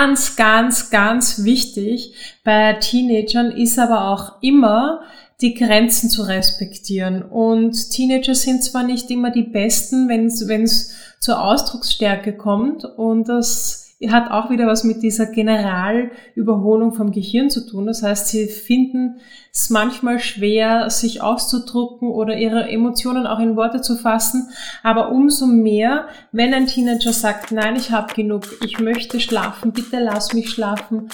Ganz, ganz, ganz wichtig bei Teenagern ist aber auch immer, die Grenzen zu respektieren. Und Teenager sind zwar nicht immer die Besten, wenn es zur Ausdrucksstärke kommt und das hat auch wieder was mit dieser Generalüberholung vom Gehirn zu tun. Das heißt, sie finden es manchmal schwer, sich auszudrucken oder ihre Emotionen auch in Worte zu fassen. Aber umso mehr, wenn ein Teenager sagt, nein, ich habe genug, ich möchte schlafen, bitte lass mich schlafen.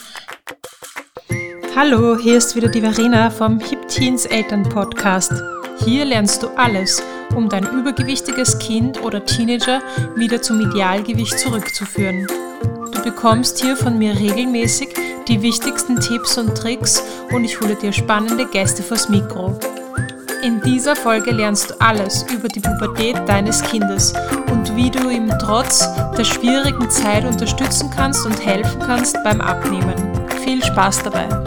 Hallo, hier ist wieder die Verena vom Hip Teens Eltern Podcast. Hier lernst du alles, um dein übergewichtiges Kind oder Teenager wieder zum Idealgewicht zurückzuführen bekommst hier von mir regelmäßig die wichtigsten Tipps und Tricks und ich hole dir spannende Gäste vors Mikro. In dieser Folge lernst du alles über die Pubertät deines Kindes und wie du ihm trotz der schwierigen Zeit unterstützen kannst und helfen kannst beim Abnehmen. Viel Spaß dabei!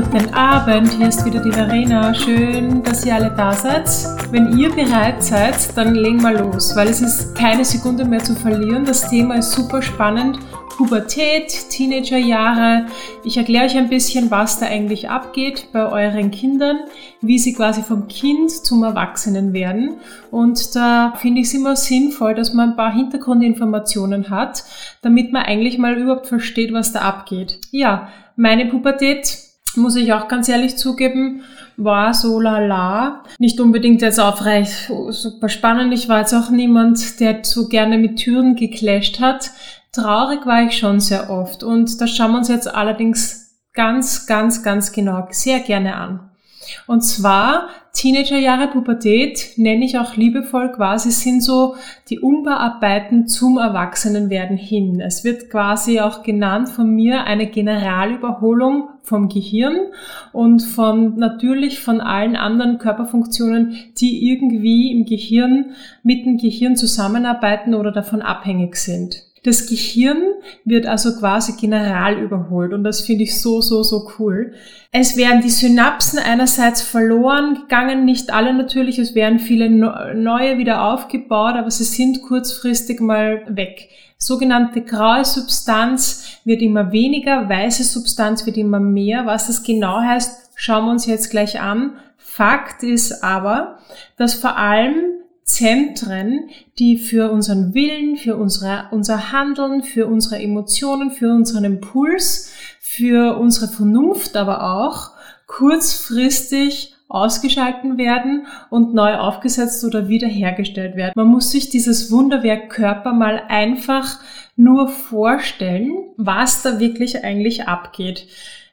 Guten Abend, hier ist wieder die Verena. Schön, dass ihr alle da seid. Wenn ihr bereit seid, dann legen wir los, weil es ist keine Sekunde mehr zu verlieren. Das Thema ist super spannend. Pubertät, Teenagerjahre. Ich erkläre euch ein bisschen, was da eigentlich abgeht bei euren Kindern, wie sie quasi vom Kind zum Erwachsenen werden. Und da finde ich es immer sinnvoll, dass man ein paar Hintergrundinformationen hat, damit man eigentlich mal überhaupt versteht, was da abgeht. Ja, meine Pubertät muss ich auch ganz ehrlich zugeben, war so lala. Nicht unbedingt jetzt aufrecht super spannend. Ich war jetzt auch niemand, der so gerne mit Türen geclasht hat. Traurig war ich schon sehr oft. Und das schauen wir uns jetzt allerdings ganz, ganz, ganz genau sehr gerne an. Und zwar Teenagerjahre, Pubertät, nenne ich auch liebevoll quasi, sind so die Umbauarbeiten zum Erwachsenenwerden hin. Es wird quasi auch genannt von mir eine Generalüberholung vom Gehirn und von natürlich von allen anderen Körperfunktionen, die irgendwie im Gehirn mit dem Gehirn zusammenarbeiten oder davon abhängig sind. Das Gehirn wird also quasi general überholt und das finde ich so, so, so cool. Es werden die Synapsen einerseits verloren gegangen, nicht alle natürlich, es werden viele neue wieder aufgebaut, aber sie sind kurzfristig mal weg. Sogenannte graue Substanz wird immer weniger, weiße Substanz wird immer mehr. Was das genau heißt, schauen wir uns jetzt gleich an. Fakt ist aber, dass vor allem Zentren, die für unseren Willen, für unsere, unser Handeln, für unsere Emotionen, für unseren Impuls, für unsere Vernunft aber auch kurzfristig ausgeschalten werden und neu aufgesetzt oder wiederhergestellt werden. Man muss sich dieses Wunderwerk Körper mal einfach nur vorstellen, was da wirklich eigentlich abgeht.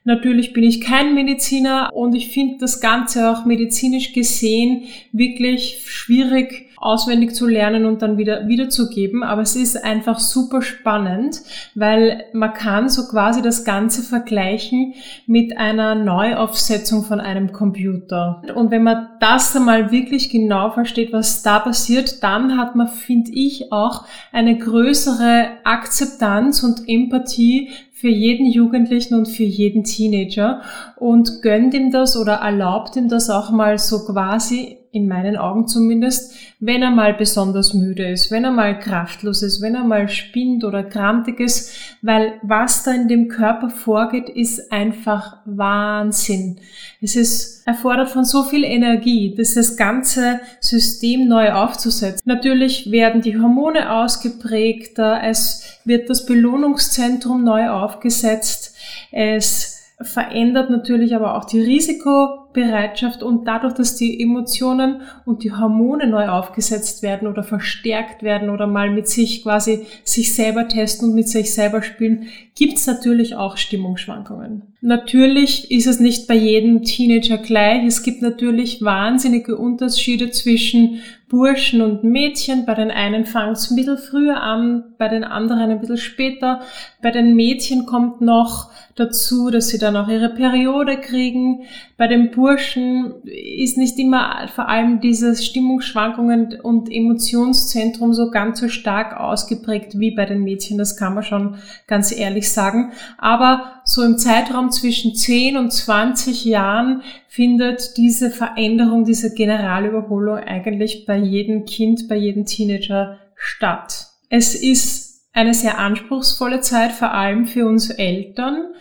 Natürlich bin ich kein Mediziner und ich finde das Ganze auch medizinisch gesehen wirklich schwierig auswendig zu lernen und dann wieder wiederzugeben. Aber es ist einfach super spannend, weil man kann so quasi das Ganze vergleichen mit einer Neuaufsetzung von einem Computer. Und wenn man das einmal wirklich genau versteht, was da passiert, dann hat man, finde ich, auch eine größere Akzeptanz und Empathie für jeden Jugendlichen und für jeden Teenager und gönnt ihm das oder erlaubt ihm das auch mal so quasi in meinen Augen zumindest, wenn er mal besonders müde ist, wenn er mal kraftlos ist, wenn er mal spinnt oder krantig ist, weil was da in dem Körper vorgeht, ist einfach Wahnsinn. Es ist erfordert von so viel Energie, dass das ganze System neu aufzusetzen. Natürlich werden die Hormone ausgeprägter, es wird das Belohnungszentrum neu aufgesetzt, es verändert natürlich aber auch die Risikobereitschaft und dadurch, dass die Emotionen und die Hormone neu aufgesetzt werden oder verstärkt werden oder mal mit sich quasi sich selber testen und mit sich selber spielen, gibt es natürlich auch Stimmungsschwankungen. Natürlich ist es nicht bei jedem Teenager gleich. Es gibt natürlich wahnsinnige Unterschiede zwischen Burschen und Mädchen. Bei den einen fangen es ein bisschen früher an, bei den anderen ein bisschen später. Bei den Mädchen kommt noch dazu, dass sie dann auch ihre Periode kriegen. Bei den Burschen ist nicht immer vor allem dieses Stimmungsschwankungen und Emotionszentrum so ganz so stark ausgeprägt wie bei den Mädchen. Das kann man schon ganz ehrlich sagen. Aber so im Zeitraum zwischen 10 und 20 Jahren findet diese Veränderung, diese Generalüberholung eigentlich bei jedem Kind, bei jedem Teenager statt. Es ist eine sehr anspruchsvolle Zeit, vor allem für uns Eltern.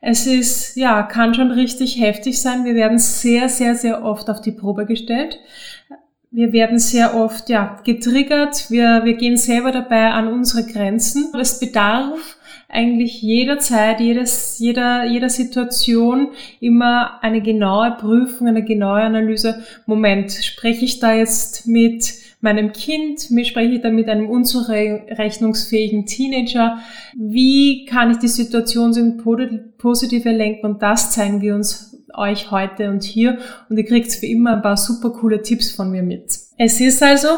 Es ist, ja, kann schon richtig heftig sein. Wir werden sehr, sehr, sehr oft auf die Probe gestellt. Wir werden sehr oft, ja, getriggert. Wir, wir gehen selber dabei an unsere Grenzen. Es bedarf eigentlich jederzeit, jedes, jeder, jeder Situation immer eine genaue Prüfung, eine genaue Analyse. Moment, spreche ich da jetzt mit meinem Kind, spreche ich da mit einem unzurechnungsfähigen Teenager? Wie kann ich die Situation in positive lenken? Und das zeigen wir uns euch heute und hier und ihr kriegt wie immer ein paar super coole Tipps von mir mit. Es ist also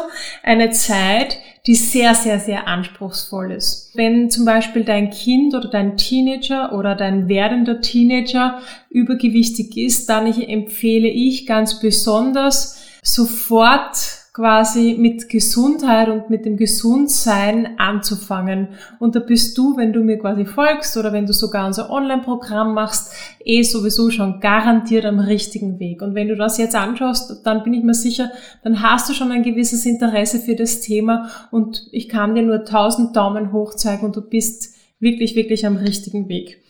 eine Zeit, die sehr, sehr, sehr anspruchsvoll ist. Wenn zum Beispiel dein Kind oder dein Teenager oder dein werdender Teenager übergewichtig ist, dann empfehle ich ganz besonders sofort quasi mit Gesundheit und mit dem Gesundsein anzufangen. Und da bist du, wenn du mir quasi folgst oder wenn du sogar unser Online-Programm machst, eh sowieso schon garantiert am richtigen Weg. Und wenn du das jetzt anschaust, dann bin ich mir sicher, dann hast du schon ein gewisses Interesse für das Thema und ich kann dir nur tausend Daumen hoch zeigen und du bist wirklich, wirklich am richtigen Weg.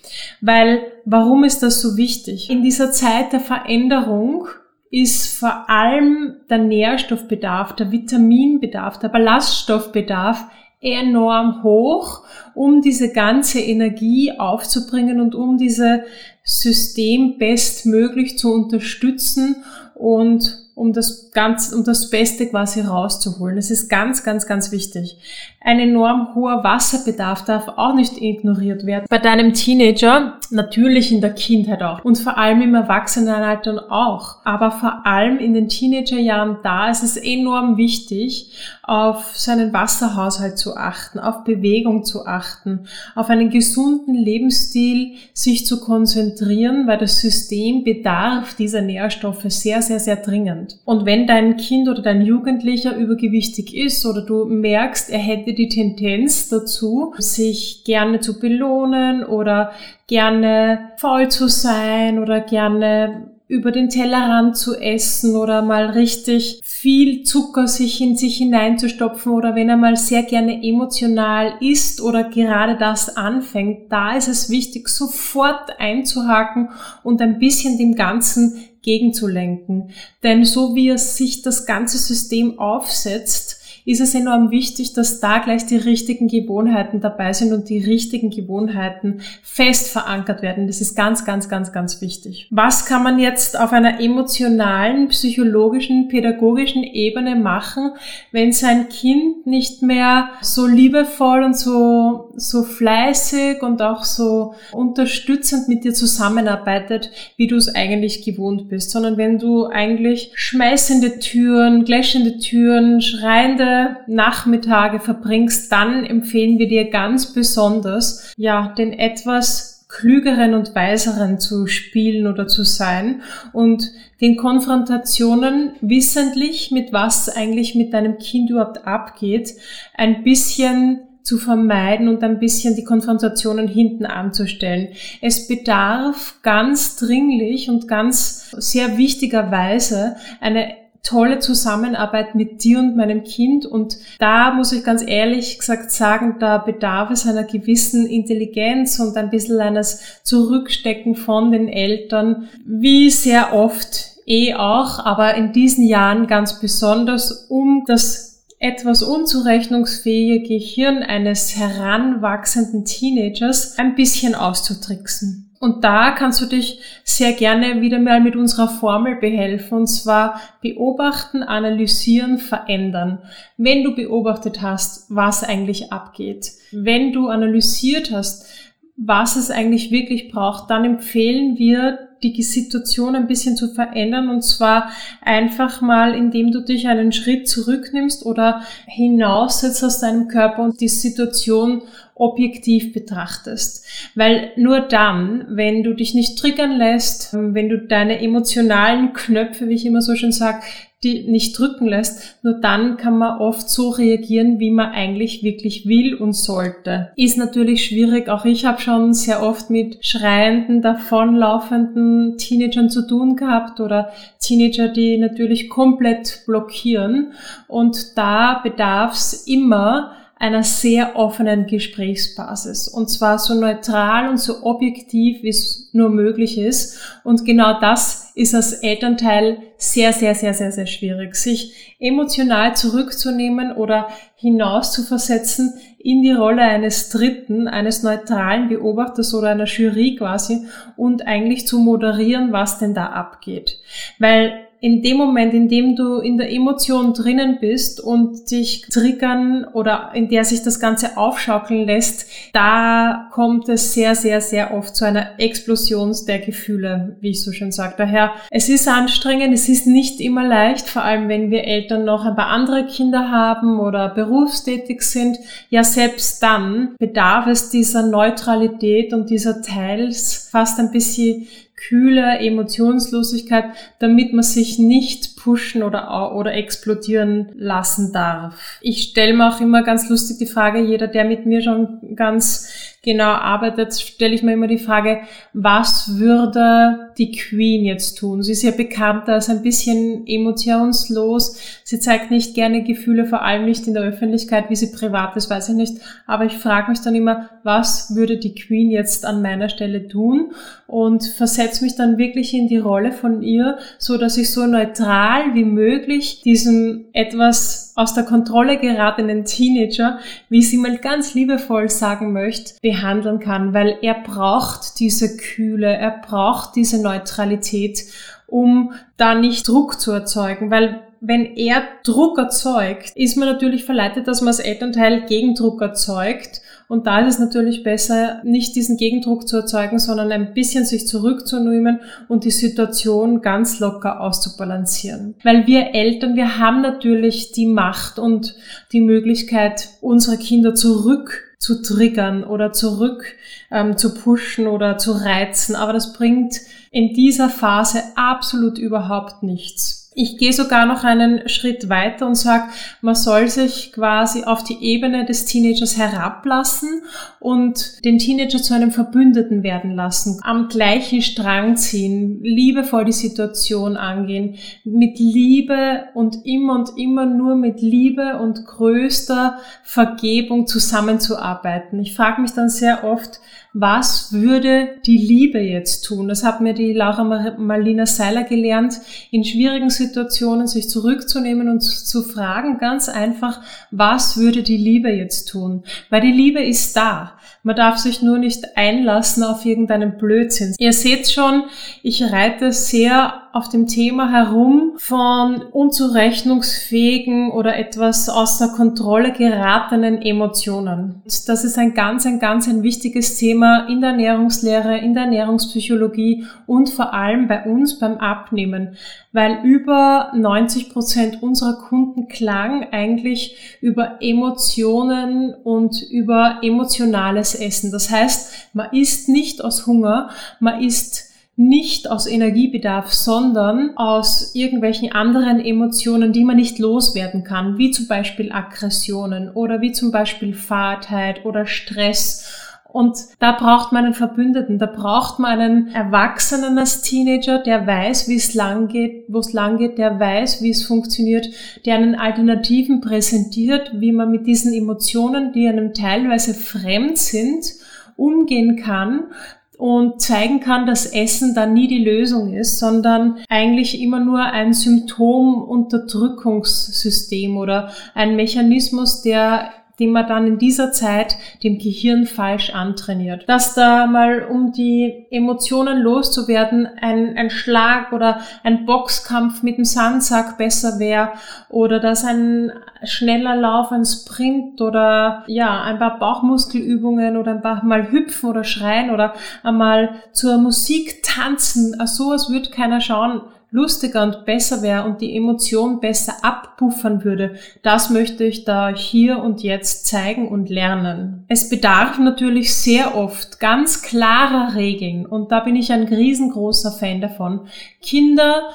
Weil, warum ist das so wichtig? In dieser Zeit der Veränderung ist vor allem der Nährstoffbedarf, der Vitaminbedarf, der Ballaststoffbedarf enorm hoch, um diese ganze Energie aufzubringen und um dieses System bestmöglich zu unterstützen und um das ganz, um das Beste quasi rauszuholen. Das ist ganz, ganz, ganz wichtig. Ein enorm hoher Wasserbedarf darf auch nicht ignoriert werden. Bei deinem Teenager, natürlich in der Kindheit auch und vor allem im Erwachsenenalter auch. Aber vor allem in den Teenagerjahren da ist es enorm wichtig, auf seinen Wasserhaushalt zu achten, auf Bewegung zu achten, auf einen gesunden Lebensstil sich zu konzentrieren, weil das System bedarf dieser Nährstoffe sehr, sehr, sehr dringend. Und wenn dein Kind oder dein Jugendlicher übergewichtig ist oder du merkst, er hätte die Tendenz dazu, sich gerne zu belohnen oder gerne faul zu sein oder gerne über den Tellerrand zu essen oder mal richtig viel Zucker sich in sich hineinzustopfen oder wenn er mal sehr gerne emotional isst oder gerade das anfängt, da ist es wichtig, sofort einzuhaken und ein bisschen dem Ganzen gegenzulenken. Denn so wie es sich das ganze System aufsetzt, ist es enorm wichtig, dass da gleich die richtigen Gewohnheiten dabei sind und die richtigen Gewohnheiten fest verankert werden. Das ist ganz, ganz, ganz, ganz wichtig. Was kann man jetzt auf einer emotionalen, psychologischen, pädagogischen Ebene machen, wenn sein Kind nicht mehr so liebevoll und so, so fleißig und auch so unterstützend mit dir zusammenarbeitet, wie du es eigentlich gewohnt bist, sondern wenn du eigentlich schmeißende Türen, gläschende Türen, schreiende Nachmittage verbringst, dann empfehlen wir dir ganz besonders, ja, den etwas klügeren und weiseren zu spielen oder zu sein und den Konfrontationen wissentlich, mit was eigentlich mit deinem Kind überhaupt abgeht, ein bisschen zu vermeiden und ein bisschen die Konfrontationen hinten anzustellen. Es bedarf ganz dringlich und ganz sehr wichtigerweise eine tolle Zusammenarbeit mit dir und meinem Kind. Und da muss ich ganz ehrlich gesagt sagen, da bedarf es einer gewissen Intelligenz und ein bisschen eines Zurückstecken von den Eltern, wie sehr oft eh auch, aber in diesen Jahren ganz besonders, um das etwas unzurechnungsfähige Gehirn eines heranwachsenden Teenagers ein bisschen auszutricksen. Und da kannst du dich sehr gerne wieder mal mit unserer Formel behelfen, und zwar beobachten, analysieren, verändern. Wenn du beobachtet hast, was eigentlich abgeht, wenn du analysiert hast, was es eigentlich wirklich braucht, dann empfehlen wir, die Situation ein bisschen zu verändern und zwar einfach mal, indem du dich einen Schritt zurücknimmst oder hinaussetzt aus deinem Körper und die Situation objektiv betrachtest. Weil nur dann, wenn du dich nicht triggern lässt, wenn du deine emotionalen Knöpfe, wie ich immer so schön sage, die nicht drücken lässt, nur dann kann man oft so reagieren, wie man eigentlich wirklich will und sollte. Ist natürlich schwierig. Auch ich habe schon sehr oft mit schreienden, davonlaufenden Teenagern zu tun gehabt oder Teenager, die natürlich komplett blockieren. Und da bedarf es immer einer sehr offenen Gesprächsbasis. Und zwar so neutral und so objektiv, wie es nur möglich ist. Und genau das ist als Elternteil sehr, sehr, sehr, sehr, sehr schwierig. Sich emotional zurückzunehmen oder hinaus zu versetzen in die Rolle eines Dritten, eines neutralen Beobachters oder einer Jury quasi und eigentlich zu moderieren, was denn da abgeht. Weil in dem Moment, in dem du in der Emotion drinnen bist und dich triggern oder in der sich das Ganze aufschaukeln lässt, da kommt es sehr, sehr, sehr oft zu einer Explosion der Gefühle, wie ich so schön sage. Daher, es ist anstrengend, es ist nicht immer leicht, vor allem wenn wir Eltern noch ein paar andere Kinder haben oder berufstätig sind. Ja, selbst dann bedarf es dieser Neutralität und dieser Teils fast ein bisschen kühle Emotionslosigkeit, damit man sich nicht pushen oder, oder explodieren lassen darf. Ich stelle mir auch immer ganz lustig die Frage, jeder, der mit mir schon ganz genau arbeitet, stelle ich mir immer die Frage, was würde die Queen jetzt tun? Sie ist ja bekannt als ein bisschen emotionslos. Sie zeigt nicht gerne Gefühle, vor allem nicht in der Öffentlichkeit, wie sie privat ist, weiß ich nicht. Aber ich frage mich dann immer, was würde die Queen jetzt an meiner Stelle tun? Und versetze mich dann wirklich in die Rolle von ihr, so dass ich so neutral wie möglich diesem etwas aus der Kontrolle geratenen Teenager, wie sie mal ganz liebevoll sagen möchte, behandeln kann, weil er braucht diese Kühle, er braucht diese Neutralität, um da nicht Druck zu erzeugen, weil wenn er Druck erzeugt, ist man natürlich verleitet, dass man als Elternteil Gegendruck erzeugt. Und da ist es natürlich besser, nicht diesen Gegendruck zu erzeugen, sondern ein bisschen sich zurückzunehmen und die Situation ganz locker auszubalancieren. Weil wir Eltern, wir haben natürlich die Macht und die Möglichkeit, unsere Kinder zurück zu triggern oder zurück ähm, zu pushen oder zu reizen. Aber das bringt in dieser Phase absolut überhaupt nichts. Ich gehe sogar noch einen Schritt weiter und sage, man soll sich quasi auf die Ebene des Teenagers herablassen und den Teenager zu einem Verbündeten werden lassen, am gleichen Strang ziehen, liebevoll die Situation angehen, mit Liebe und immer und immer nur mit Liebe und größter Vergebung zusammenzuarbeiten. Ich frage mich dann sehr oft, was würde die Liebe jetzt tun? Das hat mir die Laura Marlina Seiler gelernt, in schwierigen Situationen sich zurückzunehmen und zu fragen, ganz einfach, was würde die Liebe jetzt tun? Weil die Liebe ist da. Man darf sich nur nicht einlassen auf irgendeinen Blödsinn. Ihr seht schon, ich reite sehr auf dem Thema herum von unzurechnungsfähigen oder etwas außer Kontrolle geratenen Emotionen. Das ist ein ganz, ein ganz ein wichtiges Thema in der Ernährungslehre, in der Ernährungspsychologie und vor allem bei uns beim Abnehmen, weil über 90 Prozent unserer Kunden klagen eigentlich über Emotionen und über emotionales Essen. Das heißt, man isst nicht aus Hunger, man isst nicht aus Energiebedarf, sondern aus irgendwelchen anderen Emotionen, die man nicht loswerden kann, wie zum Beispiel Aggressionen oder wie zum Beispiel Fahrtheit oder Stress. Und da braucht man einen Verbündeten, da braucht man einen Erwachsenen als Teenager, der weiß, wie es lang geht, wo es lang geht, der weiß, wie es funktioniert, der einen Alternativen präsentiert, wie man mit diesen Emotionen, die einem teilweise fremd sind, umgehen kann, und zeigen kann, dass Essen dann nie die Lösung ist, sondern eigentlich immer nur ein Symptomunterdrückungssystem oder ein Mechanismus, der den man dann in dieser Zeit dem Gehirn falsch antrainiert. Dass da mal, um die Emotionen loszuwerden, ein, ein Schlag oder ein Boxkampf mit dem Sandsack besser wäre oder dass ein schneller Lauf, ein Sprint oder ja, ein paar Bauchmuskelübungen oder ein paar mal hüpfen oder schreien oder einmal zur Musik tanzen, also sowas wird keiner schauen lustiger und besser wäre und die Emotion besser abpuffern würde, das möchte ich da hier und jetzt zeigen und lernen. Es bedarf natürlich sehr oft ganz klarer Regeln und da bin ich ein riesengroßer Fan davon. Kinder,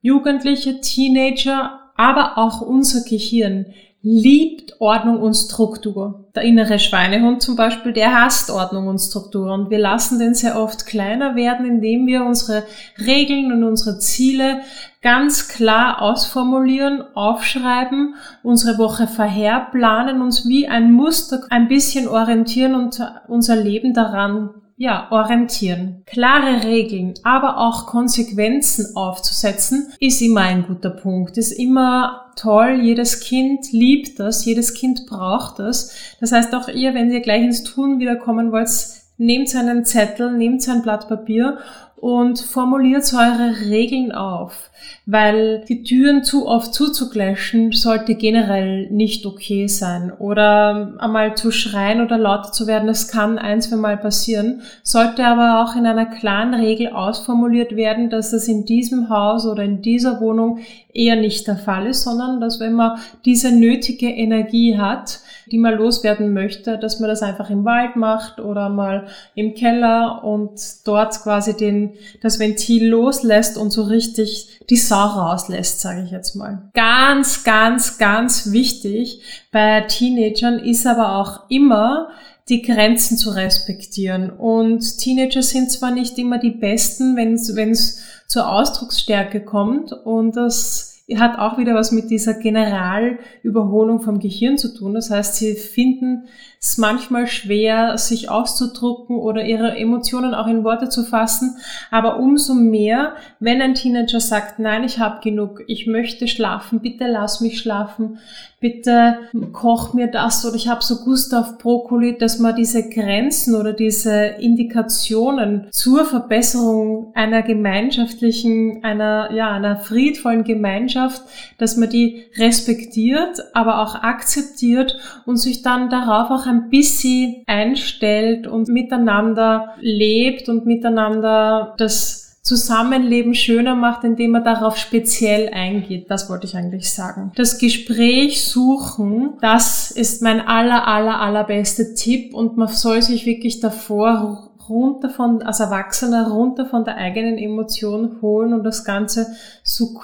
Jugendliche, Teenager, aber auch unser Gehirn liebt Ordnung und Struktur. Der innere Schweinehund zum Beispiel, der hasst Ordnung und Struktur und wir lassen den sehr oft kleiner werden, indem wir unsere Regeln und unsere Ziele ganz klar ausformulieren, aufschreiben, unsere Woche vorherplanen, uns wie ein Muster ein bisschen orientieren und unser Leben daran ja, orientieren. Klare Regeln, aber auch Konsequenzen aufzusetzen, ist immer ein guter Punkt. Ist immer toll. Jedes Kind liebt das. Jedes Kind braucht das. Das heißt auch ihr, wenn ihr gleich ins Tun wiederkommen wollt, nehmt einen Zettel, nehmt ein Blatt Papier und formuliert eure Regeln auf, weil die Türen zu oft zuzugläschen sollte generell nicht okay sein. Oder einmal zu schreien oder lauter zu werden, das kann ein, zwei Mal passieren, sollte aber auch in einer klaren Regel ausformuliert werden, dass das in diesem Haus oder in dieser Wohnung eher nicht der Fall ist, sondern dass wenn man diese nötige Energie hat, die man loswerden möchte, dass man das einfach im Wald macht oder mal im Keller und dort quasi den, das Ventil loslässt und so richtig die Sau rauslässt, sage ich jetzt mal. Ganz, ganz, ganz wichtig bei Teenagern ist aber auch immer, die Grenzen zu respektieren. Und Teenager sind zwar nicht immer die Besten, wenn es zur Ausdrucksstärke kommt und das hat auch wieder was mit dieser Generalüberholung vom Gehirn zu tun. Das heißt, sie finden es manchmal schwer, sich auszudrucken oder ihre Emotionen auch in Worte zu fassen. Aber umso mehr, wenn ein Teenager sagt, nein, ich habe genug, ich möchte schlafen, bitte lass mich schlafen, bitte koch mir das oder ich habe so Gust auf Brokkoli, dass man diese Grenzen oder diese Indikationen zur Verbesserung einer gemeinschaftlichen, einer, ja, einer friedvollen Gemeinschaft, dass man die respektiert, aber auch akzeptiert und sich dann darauf auch ein bisschen einstellt und miteinander lebt und miteinander das Zusammenleben schöner macht, indem man darauf speziell eingeht. Das wollte ich eigentlich sagen. Das Gespräch suchen, das ist mein aller, aller, allerbeste Tipp und man soll sich wirklich davor runter von, als Erwachsener runter von der eigenen Emotion holen und das Ganze so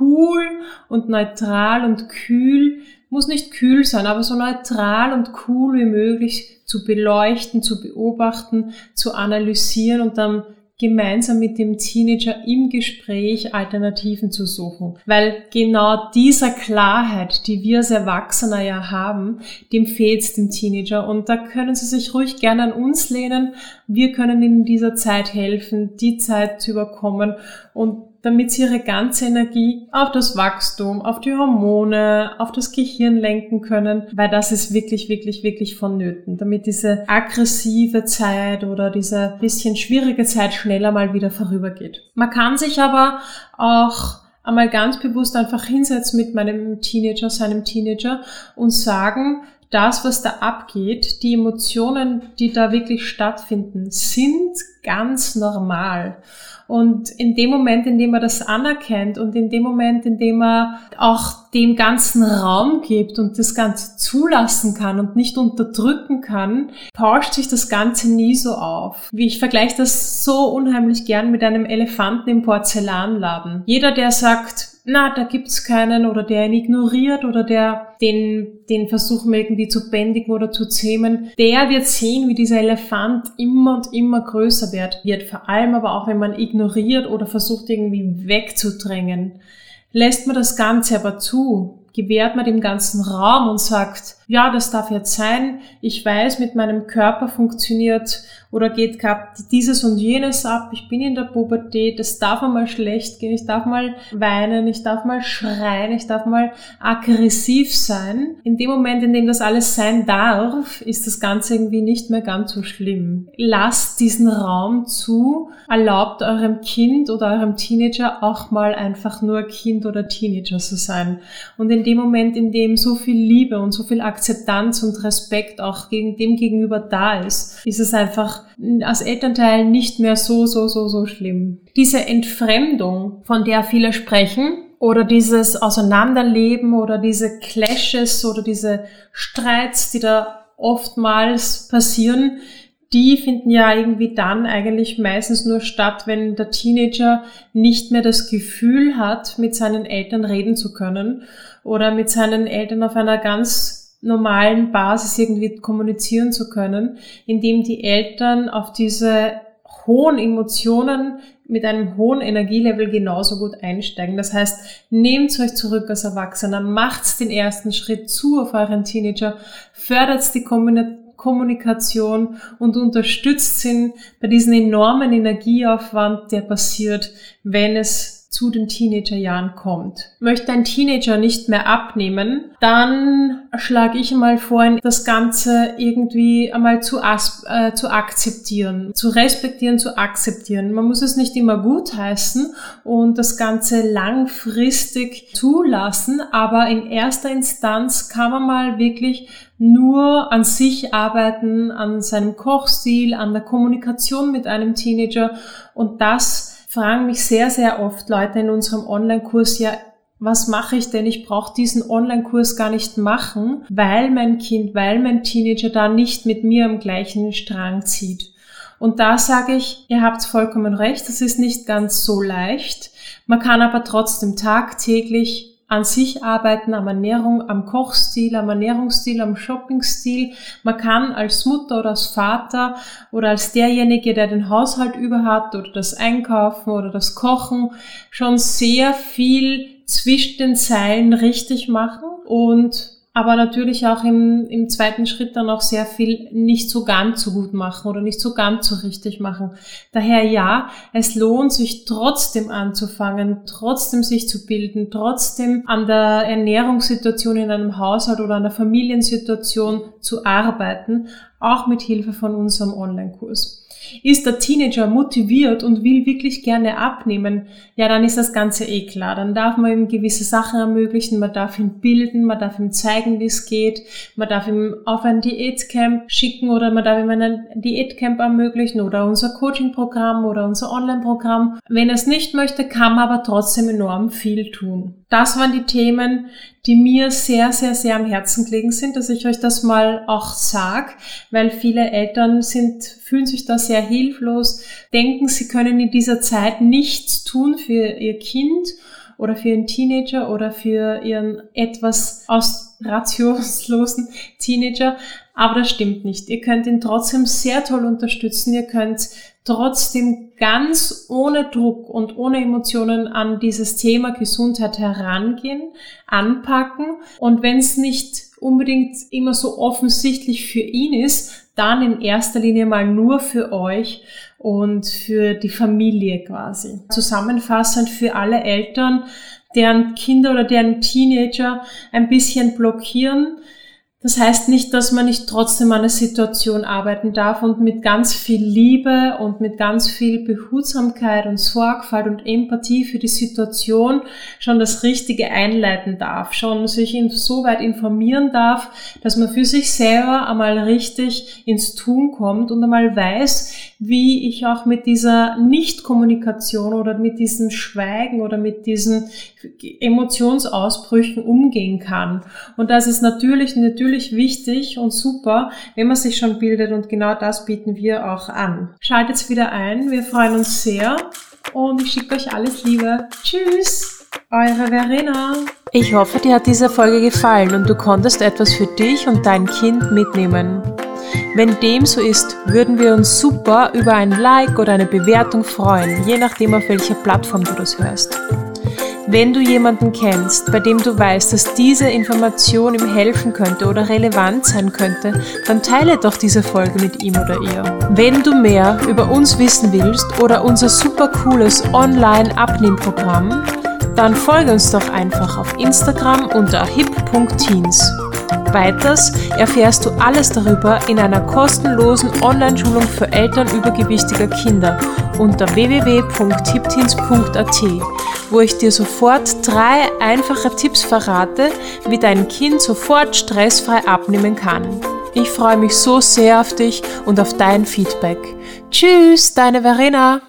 cool und neutral und kühl, muss nicht kühl sein, aber so neutral und cool wie möglich zu beleuchten, zu beobachten, zu analysieren und dann gemeinsam mit dem Teenager im Gespräch Alternativen zu suchen. Weil genau dieser Klarheit, die wir als Erwachsene ja haben, dem fehlt es dem Teenager. Und da können Sie sich ruhig gerne an uns lehnen. Wir können Ihnen in dieser Zeit helfen, die Zeit zu überkommen und damit sie ihre ganze Energie auf das Wachstum, auf die Hormone, auf das Gehirn lenken können, weil das ist wirklich, wirklich, wirklich vonnöten, damit diese aggressive Zeit oder diese bisschen schwierige Zeit schneller mal wieder vorübergeht. Man kann sich aber auch einmal ganz bewusst einfach hinsetzen mit meinem Teenager, seinem Teenager und sagen, das, was da abgeht, die Emotionen, die da wirklich stattfinden, sind ganz normal. Und in dem Moment, in dem er das anerkennt und in dem Moment, in dem er auch dem ganzen Raum gibt und das Ganze zulassen kann und nicht unterdrücken kann, tauscht sich das Ganze nie so auf. Wie ich vergleiche das so unheimlich gern mit einem Elefanten im Porzellanladen. Jeder, der sagt, na, da gibt's keinen oder der ihn ignoriert oder der den, den versuchen wir irgendwie zu bändigen oder zu zähmen, der wird sehen, wie dieser Elefant immer und immer größer wird, wird. Vor allem aber auch, wenn man ignoriert oder versucht irgendwie wegzudrängen. Lässt man das Ganze aber zu, gewährt man dem ganzen Raum und sagt, ja, das darf jetzt sein, ich weiß, mit meinem Körper funktioniert oder geht gerade dieses und jenes ab, ich bin in der Pubertät, es darf einmal schlecht gehen, ich darf mal weinen, ich darf mal schreien, ich darf mal aggressiv sein. In dem Moment, in dem das alles sein darf, ist das Ganze irgendwie nicht mehr ganz so schlimm. Lasst diesen Raum zu, erlaubt eurem Kind oder eurem Teenager auch mal einfach nur Kind oder Teenager zu sein. Und in dem Moment, in dem so viel Liebe und so viel Akzeptanz Akzeptanz und Respekt auch gegen dem gegenüber da ist, ist es einfach als Elternteil nicht mehr so, so, so, so schlimm. Diese Entfremdung, von der viele sprechen, oder dieses Auseinanderleben oder diese Clashes oder diese Streits, die da oftmals passieren, die finden ja irgendwie dann eigentlich meistens nur statt, wenn der Teenager nicht mehr das Gefühl hat, mit seinen Eltern reden zu können oder mit seinen Eltern auf einer ganz normalen Basis irgendwie kommunizieren zu können, indem die Eltern auf diese hohen Emotionen mit einem hohen Energielevel genauso gut einsteigen. Das heißt, nehmt euch zurück als Erwachsener, macht den ersten Schritt zu auf euren Teenager, fördert die Kommunikation und unterstützt ihn bei diesem enormen Energieaufwand, der passiert, wenn es zu den Teenagerjahren kommt. Möchte ein Teenager nicht mehr abnehmen, dann schlage ich mal vor, das Ganze irgendwie einmal zu, äh, zu akzeptieren, zu respektieren, zu akzeptieren. Man muss es nicht immer gut heißen und das Ganze langfristig zulassen, aber in erster Instanz kann man mal wirklich nur an sich arbeiten, an seinem Kochstil, an der Kommunikation mit einem Teenager und das fragen mich sehr, sehr oft Leute in unserem Online-Kurs, ja, was mache ich denn? Ich brauche diesen Online-Kurs gar nicht machen, weil mein Kind, weil mein Teenager da nicht mit mir am gleichen Strang zieht. Und da sage ich, ihr habt vollkommen recht, das ist nicht ganz so leicht. Man kann aber trotzdem tagtäglich an sich arbeiten, am Ernährung, am Kochstil, am Ernährungsstil, am Shoppingstil. Man kann als Mutter oder als Vater oder als derjenige, der den Haushalt über hat oder das Einkaufen oder das Kochen schon sehr viel zwischen den Zeilen richtig machen und aber natürlich auch im, im zweiten Schritt dann auch sehr viel nicht so ganz so gut machen oder nicht so ganz so richtig machen. Daher ja, es lohnt sich trotzdem anzufangen, trotzdem sich zu bilden, trotzdem an der Ernährungssituation in einem Haushalt oder an der Familiensituation zu arbeiten, auch mit Hilfe von unserem Online-Kurs. Ist der Teenager motiviert und will wirklich gerne abnehmen, ja, dann ist das Ganze eh klar. Dann darf man ihm gewisse Sachen ermöglichen, man darf ihn bilden, man darf ihm zeigen, wie es geht, man darf ihm auf ein Diätcamp schicken oder man darf ihm ein Diätcamp ermöglichen oder unser Coachingprogramm oder unser Online-Programm. Wenn er es nicht möchte, kann man aber trotzdem enorm viel tun. Das waren die Themen, die mir sehr, sehr, sehr am Herzen gelegen sind, dass ich euch das mal auch sag, weil viele Eltern sind, fühlen sich da sehr hilflos, denken, sie können in dieser Zeit nichts tun für ihr Kind oder für ihren Teenager oder für ihren etwas aus rationslosen Teenager. Aber das stimmt nicht. Ihr könnt ihn trotzdem sehr toll unterstützen. Ihr könnt trotzdem ganz ohne Druck und ohne Emotionen an dieses Thema Gesundheit herangehen, anpacken. Und wenn es nicht unbedingt immer so offensichtlich für ihn ist, dann in erster Linie mal nur für euch und für die Familie quasi. Zusammenfassend für alle Eltern, deren Kinder oder deren Teenager ein bisschen blockieren, das heißt nicht, dass man nicht trotzdem an der Situation arbeiten darf und mit ganz viel Liebe und mit ganz viel Behutsamkeit und Sorgfalt und Empathie für die Situation schon das Richtige einleiten darf, schon sich insoweit informieren darf, dass man für sich selber einmal richtig ins Tun kommt und einmal weiß, wie ich auch mit dieser Nichtkommunikation oder mit diesem Schweigen oder mit diesen Emotionsausbrüchen umgehen kann. Und das ist natürlich, natürlich wichtig und super, wenn man sich schon bildet und genau das bieten wir auch an. Schaltet wieder ein, wir freuen uns sehr und ich schicke euch alles Liebe. Tschüss, eure Verena. Ich hoffe, dir hat diese Folge gefallen und du konntest etwas für dich und dein Kind mitnehmen. Wenn dem so ist, würden wir uns super über ein Like oder eine Bewertung freuen, je nachdem auf welcher Plattform du das hörst. Wenn du jemanden kennst, bei dem du weißt, dass diese Information ihm helfen könnte oder relevant sein könnte, dann teile doch diese Folge mit ihm oder ihr. Wenn du mehr über uns wissen willst oder unser super cooles Online-Abnehmprogramm, dann folge uns doch einfach auf Instagram unter hip.teens. Weiters erfährst du alles darüber in einer kostenlosen Online-Schulung für Eltern übergewichtiger Kinder unter www.tipteens.at, wo ich dir sofort drei einfache Tipps verrate, wie dein Kind sofort stressfrei abnehmen kann. Ich freue mich so sehr auf dich und auf dein Feedback. Tschüss, deine Verena!